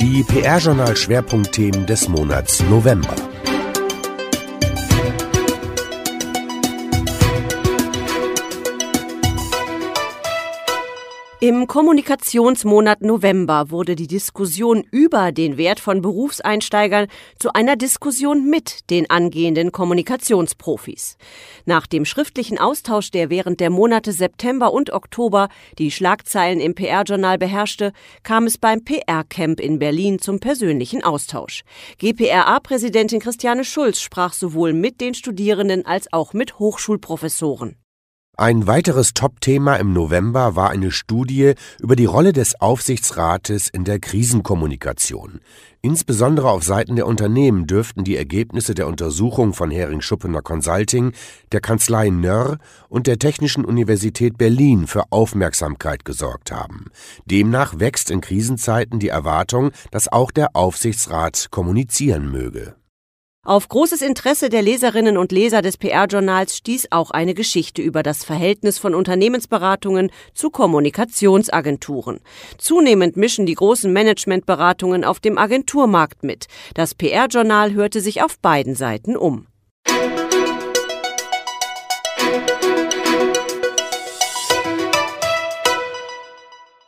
Die PR-Journal-Schwerpunktthemen des Monats November. Im Kommunikationsmonat November wurde die Diskussion über den Wert von Berufseinsteigern zu einer Diskussion mit den angehenden Kommunikationsprofis. Nach dem schriftlichen Austausch, der während der Monate September und Oktober die Schlagzeilen im PR-Journal beherrschte, kam es beim PR-Camp in Berlin zum persönlichen Austausch. GPRA-Präsidentin Christiane Schulz sprach sowohl mit den Studierenden als auch mit Hochschulprofessoren. Ein weiteres Top-Thema im November war eine Studie über die Rolle des Aufsichtsrates in der Krisenkommunikation. Insbesondere auf Seiten der Unternehmen dürften die Ergebnisse der Untersuchung von Hering Schuppener Consulting, der Kanzlei Nörr und der Technischen Universität Berlin für Aufmerksamkeit gesorgt haben. Demnach wächst in Krisenzeiten die Erwartung, dass auch der Aufsichtsrat kommunizieren möge. Auf großes Interesse der Leserinnen und Leser des PR-Journals stieß auch eine Geschichte über das Verhältnis von Unternehmensberatungen zu Kommunikationsagenturen. Zunehmend mischen die großen Managementberatungen auf dem Agenturmarkt mit. Das PR-Journal hörte sich auf beiden Seiten um.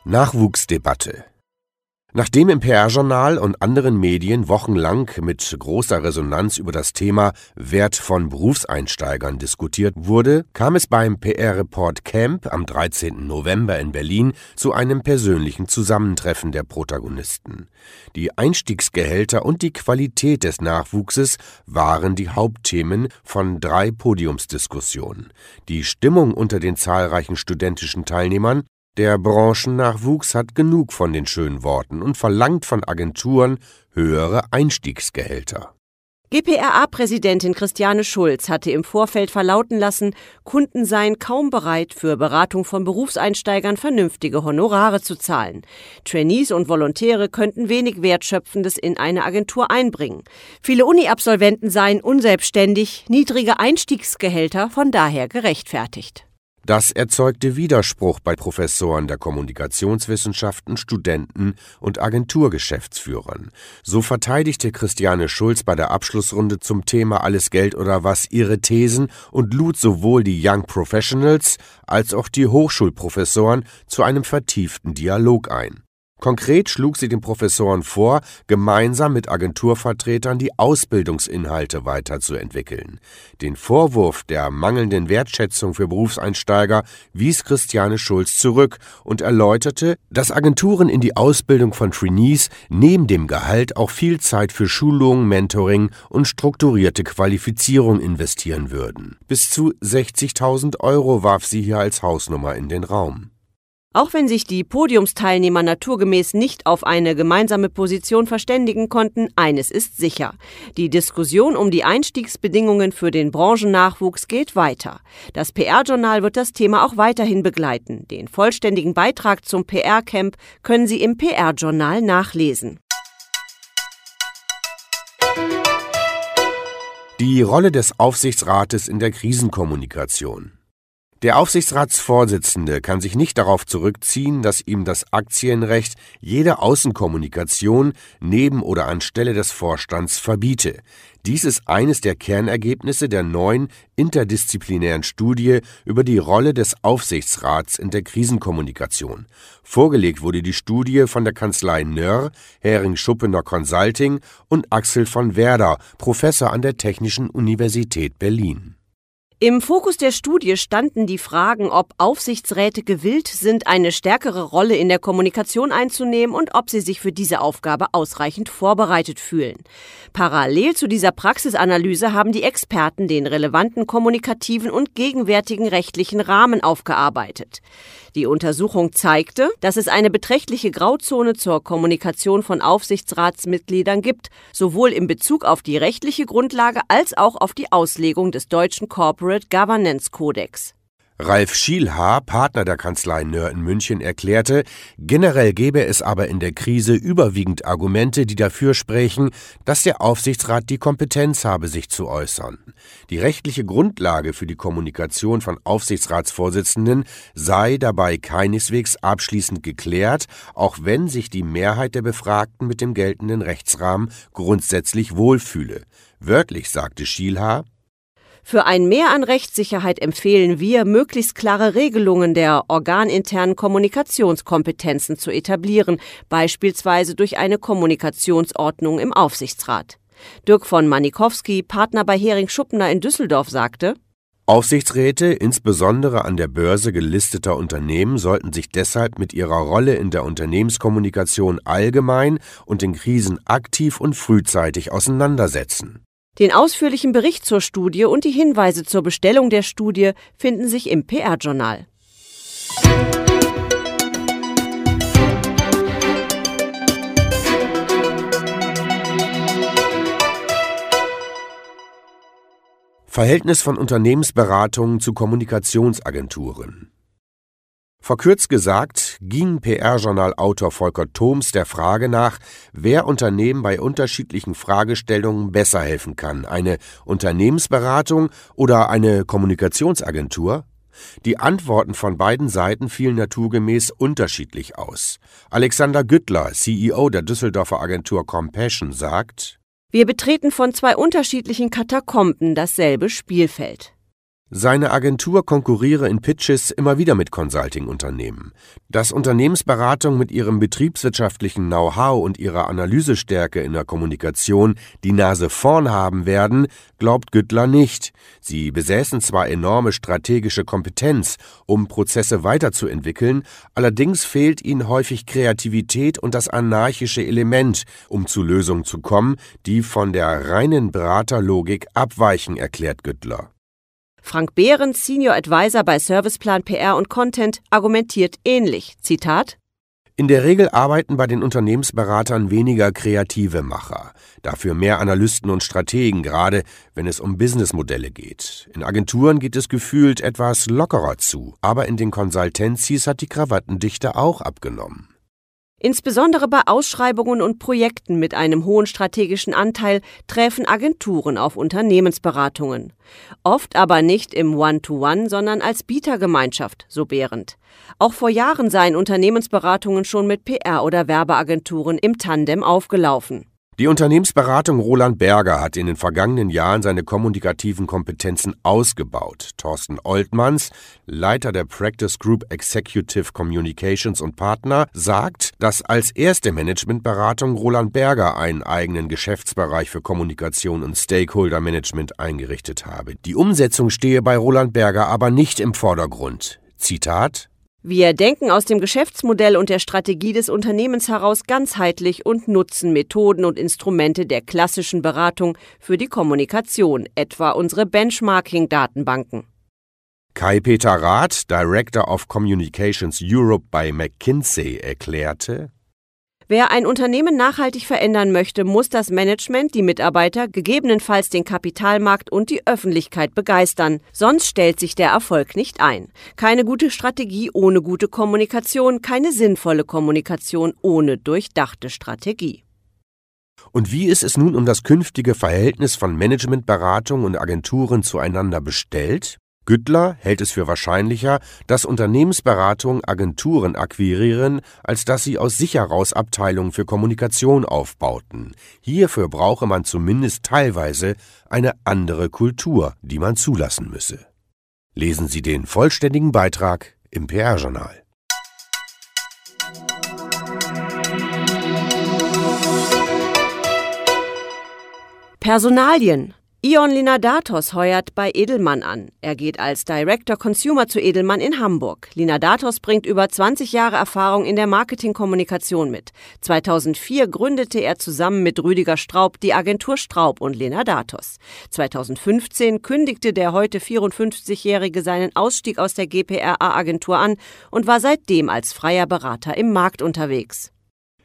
Nachwuchsdebatte Nachdem im PR-Journal und anderen Medien wochenlang mit großer Resonanz über das Thema Wert von Berufseinsteigern diskutiert wurde, kam es beim PR-Report Camp am 13. November in Berlin zu einem persönlichen Zusammentreffen der Protagonisten. Die Einstiegsgehälter und die Qualität des Nachwuchses waren die Hauptthemen von drei Podiumsdiskussionen. Die Stimmung unter den zahlreichen studentischen Teilnehmern der Branchennachwuchs hat genug von den schönen Worten und verlangt von Agenturen höhere Einstiegsgehälter. GPRA-Präsidentin Christiane Schulz hatte im Vorfeld verlauten lassen, Kunden seien kaum bereit, für Beratung von Berufseinsteigern vernünftige Honorare zu zahlen. Trainees und Volontäre könnten wenig Wertschöpfendes in eine Agentur einbringen. Viele Uni-Absolventen seien unselbstständig, niedrige Einstiegsgehälter von daher gerechtfertigt. Das erzeugte Widerspruch bei Professoren der Kommunikationswissenschaften, Studenten und Agenturgeschäftsführern. So verteidigte Christiane Schulz bei der Abschlussrunde zum Thema Alles Geld oder was ihre Thesen und lud sowohl die Young Professionals als auch die Hochschulprofessoren zu einem vertieften Dialog ein. Konkret schlug sie den Professoren vor, gemeinsam mit Agenturvertretern die Ausbildungsinhalte weiterzuentwickeln. Den Vorwurf der mangelnden Wertschätzung für Berufseinsteiger wies Christiane Schulz zurück und erläuterte, dass Agenturen in die Ausbildung von Trainees neben dem Gehalt auch viel Zeit für Schulung, Mentoring und strukturierte Qualifizierung investieren würden. Bis zu 60.000 Euro warf sie hier als Hausnummer in den Raum. Auch wenn sich die Podiumsteilnehmer naturgemäß nicht auf eine gemeinsame Position verständigen konnten, eines ist sicher. Die Diskussion um die Einstiegsbedingungen für den Branchennachwuchs geht weiter. Das PR-Journal wird das Thema auch weiterhin begleiten. Den vollständigen Beitrag zum PR-Camp können Sie im PR-Journal nachlesen. Die Rolle des Aufsichtsrates in der Krisenkommunikation. Der Aufsichtsratsvorsitzende kann sich nicht darauf zurückziehen, dass ihm das Aktienrecht jede Außenkommunikation neben oder anstelle des Vorstands verbiete. Dies ist eines der Kernergebnisse der neuen interdisziplinären Studie über die Rolle des Aufsichtsrats in der Krisenkommunikation. Vorgelegt wurde die Studie von der Kanzlei Nörr, Hering Schuppener Consulting und Axel von Werder, Professor an der Technischen Universität Berlin. Im Fokus der Studie standen die Fragen, ob Aufsichtsräte gewillt sind, eine stärkere Rolle in der Kommunikation einzunehmen und ob sie sich für diese Aufgabe ausreichend vorbereitet fühlen. Parallel zu dieser Praxisanalyse haben die Experten den relevanten kommunikativen und gegenwärtigen rechtlichen Rahmen aufgearbeitet. Die Untersuchung zeigte, dass es eine beträchtliche Grauzone zur Kommunikation von Aufsichtsratsmitgliedern gibt, sowohl in Bezug auf die rechtliche Grundlage als auch auf die Auslegung des deutschen Corporate Governance Codex. Ralf Schielhaar, Partner der Kanzlei Nöhr in München, erklärte, generell gäbe es aber in der Krise überwiegend Argumente, die dafür sprechen, dass der Aufsichtsrat die Kompetenz habe, sich zu äußern. Die rechtliche Grundlage für die Kommunikation von Aufsichtsratsvorsitzenden sei dabei keineswegs abschließend geklärt, auch wenn sich die Mehrheit der Befragten mit dem geltenden Rechtsrahmen grundsätzlich wohlfühle. Wörtlich sagte Schielhaar, für ein Mehr an Rechtssicherheit empfehlen wir, möglichst klare Regelungen der organinternen Kommunikationskompetenzen zu etablieren, beispielsweise durch eine Kommunikationsordnung im Aufsichtsrat. Dirk von Manikowski, Partner bei Hering Schuppner in Düsseldorf, sagte, Aufsichtsräte, insbesondere an der Börse gelisteter Unternehmen, sollten sich deshalb mit ihrer Rolle in der Unternehmenskommunikation allgemein und in Krisen aktiv und frühzeitig auseinandersetzen. Den ausführlichen Bericht zur Studie und die Hinweise zur Bestellung der Studie finden sich im PR-Journal. Verhältnis von Unternehmensberatungen zu Kommunikationsagenturen Verkürzt gesagt ging PR-Journal-Autor Volker Thoms der Frage nach, wer Unternehmen bei unterschiedlichen Fragestellungen besser helfen kann, eine Unternehmensberatung oder eine Kommunikationsagentur? Die Antworten von beiden Seiten fielen naturgemäß unterschiedlich aus. Alexander Güttler, CEO der Düsseldorfer Agentur Compassion, sagt, Wir betreten von zwei unterschiedlichen Katakomben dasselbe Spielfeld. Seine Agentur konkurriere in Pitches immer wieder mit Consulting-Unternehmen. Dass Unternehmensberatung mit ihrem betriebswirtschaftlichen Know-how und ihrer Analysestärke in der Kommunikation die Nase vorn haben werden, glaubt Güttler nicht. Sie besäßen zwar enorme strategische Kompetenz, um Prozesse weiterzuentwickeln, allerdings fehlt ihnen häufig Kreativität und das anarchische Element, um zu Lösungen zu kommen, die von der reinen Beraterlogik abweichen, erklärt Güttler. Frank Behrens, Senior Advisor bei Serviceplan PR und Content, argumentiert ähnlich. Zitat in der Regel arbeiten bei den Unternehmensberatern weniger kreative Macher, dafür mehr Analysten und Strategen, gerade wenn es um Businessmodelle geht. In Agenturen geht es gefühlt etwas lockerer zu, aber in den Consultancies hat die Krawattendichte auch abgenommen. Insbesondere bei Ausschreibungen und Projekten mit einem hohen strategischen Anteil treffen Agenturen auf Unternehmensberatungen. Oft aber nicht im One-to-One, -One, sondern als Bietergemeinschaft, so Behrendt. Auch vor Jahren seien Unternehmensberatungen schon mit PR- oder Werbeagenturen im Tandem aufgelaufen. Die Unternehmensberatung Roland Berger hat in den vergangenen Jahren seine kommunikativen Kompetenzen ausgebaut. Thorsten Oltmanns, Leiter der Practice Group Executive Communications und Partner, sagt, dass als erste Managementberatung Roland Berger einen eigenen Geschäftsbereich für Kommunikation und Stakeholder Management eingerichtet habe. Die Umsetzung stehe bei Roland Berger aber nicht im Vordergrund. Zitat wir denken aus dem Geschäftsmodell und der Strategie des Unternehmens heraus ganzheitlich und nutzen Methoden und Instrumente der klassischen Beratung für die Kommunikation, etwa unsere Benchmarking-Datenbanken. Kai-Peter Rath, Director of Communications Europe bei McKinsey, erklärte, Wer ein Unternehmen nachhaltig verändern möchte, muss das Management, die Mitarbeiter, gegebenenfalls den Kapitalmarkt und die Öffentlichkeit begeistern. Sonst stellt sich der Erfolg nicht ein. Keine gute Strategie ohne gute Kommunikation, keine sinnvolle Kommunikation ohne durchdachte Strategie. Und wie ist es nun um das künftige Verhältnis von Managementberatung und Agenturen zueinander bestellt? Güttler hält es für wahrscheinlicher, dass Unternehmensberatungen Agenturen akquirieren, als dass sie aus sich heraus Abteilungen für Kommunikation aufbauten. Hierfür brauche man zumindest teilweise eine andere Kultur, die man zulassen müsse. Lesen Sie den vollständigen Beitrag im PR-Journal. Personalien Ion Linadatos heuert bei Edelmann an. Er geht als Director Consumer zu Edelmann in Hamburg. Linadatos bringt über 20 Jahre Erfahrung in der Marketingkommunikation mit. 2004 gründete er zusammen mit Rüdiger Straub die Agentur Straub und Linadatos. 2015 kündigte der heute 54-Jährige seinen Ausstieg aus der GPRA-Agentur an und war seitdem als freier Berater im Markt unterwegs.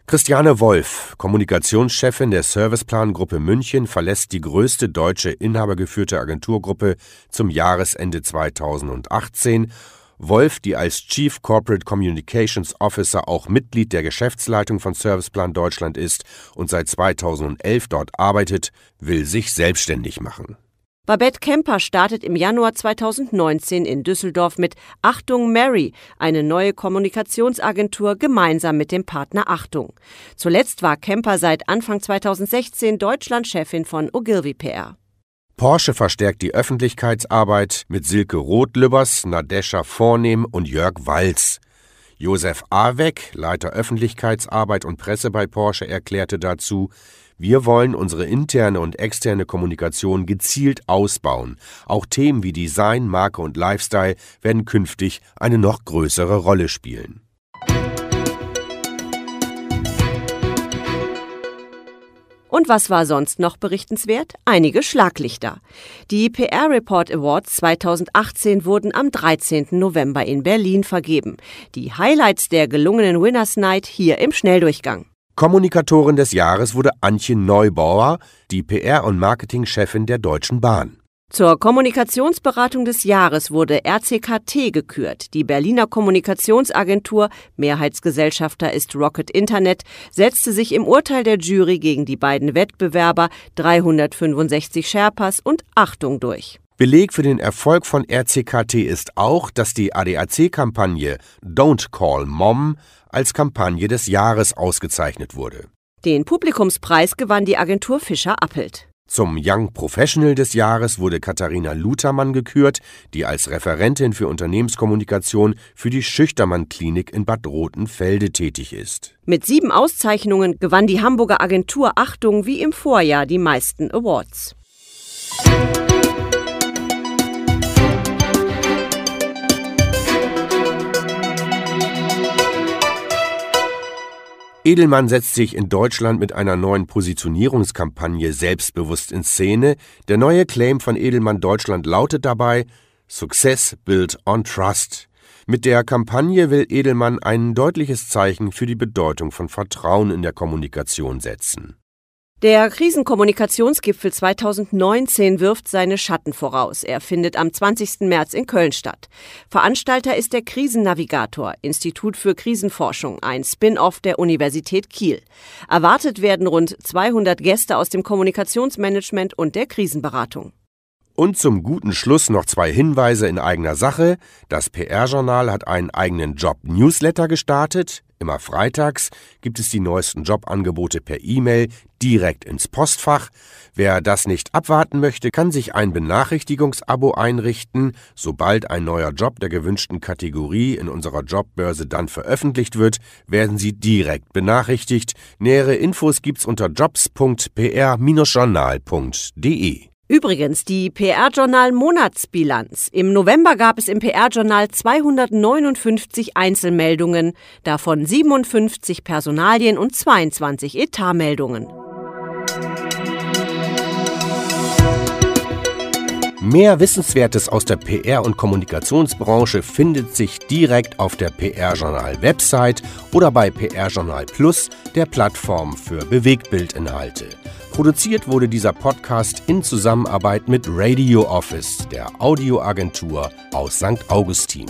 Christiane Wolf, Kommunikationschefin der Serviceplan-Gruppe München, verlässt die größte deutsche inhabergeführte Agenturgruppe zum Jahresende 2018. Wolf, die als Chief Corporate Communications Officer auch Mitglied der Geschäftsleitung von Serviceplan Deutschland ist und seit 2011 dort arbeitet, will sich selbstständig machen. Babette Kemper startet im Januar 2019 in Düsseldorf mit Achtung Mary, eine neue Kommunikationsagentur gemeinsam mit dem Partner Achtung. Zuletzt war Kemper seit Anfang 2016 Deutschlandchefin von Ogilvy PR. Porsche verstärkt die Öffentlichkeitsarbeit mit Silke Rotlübbers, Nadesha Vornehm und Jörg Walz. Josef Aweck, Leiter Öffentlichkeitsarbeit und Presse bei Porsche, erklärte dazu, wir wollen unsere interne und externe Kommunikation gezielt ausbauen. Auch Themen wie Design, Marke und Lifestyle werden künftig eine noch größere Rolle spielen. Und was war sonst noch berichtenswert? Einige Schlaglichter. Die PR Report Awards 2018 wurden am 13. November in Berlin vergeben. Die Highlights der gelungenen Winners Night hier im Schnelldurchgang. Kommunikatorin des Jahres wurde Antje Neubauer, die PR- und Marketingchefin der Deutschen Bahn. Zur Kommunikationsberatung des Jahres wurde RCKT gekürt. Die Berliner Kommunikationsagentur, Mehrheitsgesellschafter ist Rocket Internet, setzte sich im Urteil der Jury gegen die beiden Wettbewerber 365 Sherpas und Achtung durch. Beleg für den Erfolg von RCKT ist auch, dass die ADAC-Kampagne Don't Call Mom als Kampagne des Jahres ausgezeichnet wurde. Den Publikumspreis gewann die Agentur Fischer Appelt. Zum Young Professional des Jahres wurde Katharina Lutermann gekürt, die als Referentin für Unternehmenskommunikation für die Schüchtermann Klinik in Bad Rotenfelde tätig ist. Mit sieben Auszeichnungen gewann die Hamburger Agentur Achtung wie im Vorjahr die meisten Awards. Edelmann setzt sich in Deutschland mit einer neuen Positionierungskampagne selbstbewusst in Szene. Der neue Claim von Edelmann Deutschland lautet dabei Success built on Trust. Mit der Kampagne will Edelmann ein deutliches Zeichen für die Bedeutung von Vertrauen in der Kommunikation setzen. Der Krisenkommunikationsgipfel 2019 wirft seine Schatten voraus. Er findet am 20. März in Köln statt. Veranstalter ist der Krisennavigator, Institut für Krisenforschung, ein Spin-off der Universität Kiel. Erwartet werden rund 200 Gäste aus dem Kommunikationsmanagement und der Krisenberatung. Und zum guten Schluss noch zwei Hinweise in eigener Sache. Das PR-Journal hat einen eigenen Job-Newsletter gestartet. Immer freitags gibt es die neuesten Jobangebote per E-Mail direkt ins Postfach. Wer das nicht abwarten möchte, kann sich ein Benachrichtigungsabo einrichten. Sobald ein neuer Job der gewünschten Kategorie in unserer Jobbörse dann veröffentlicht wird, werden Sie direkt benachrichtigt. Nähere Infos gibt's unter jobs.pr-journal.de. Übrigens, die PR-Journal Monatsbilanz. Im November gab es im PR-Journal 259 Einzelmeldungen, davon 57 Personalien und 22 Etatmeldungen. Mehr Wissenswertes aus der PR- und Kommunikationsbranche findet sich direkt auf der PR-Journal-Website oder bei PR-Journal Plus, der Plattform für Bewegtbildinhalte. Produziert wurde dieser Podcast in Zusammenarbeit mit Radio Office, der Audioagentur aus St. Augustin.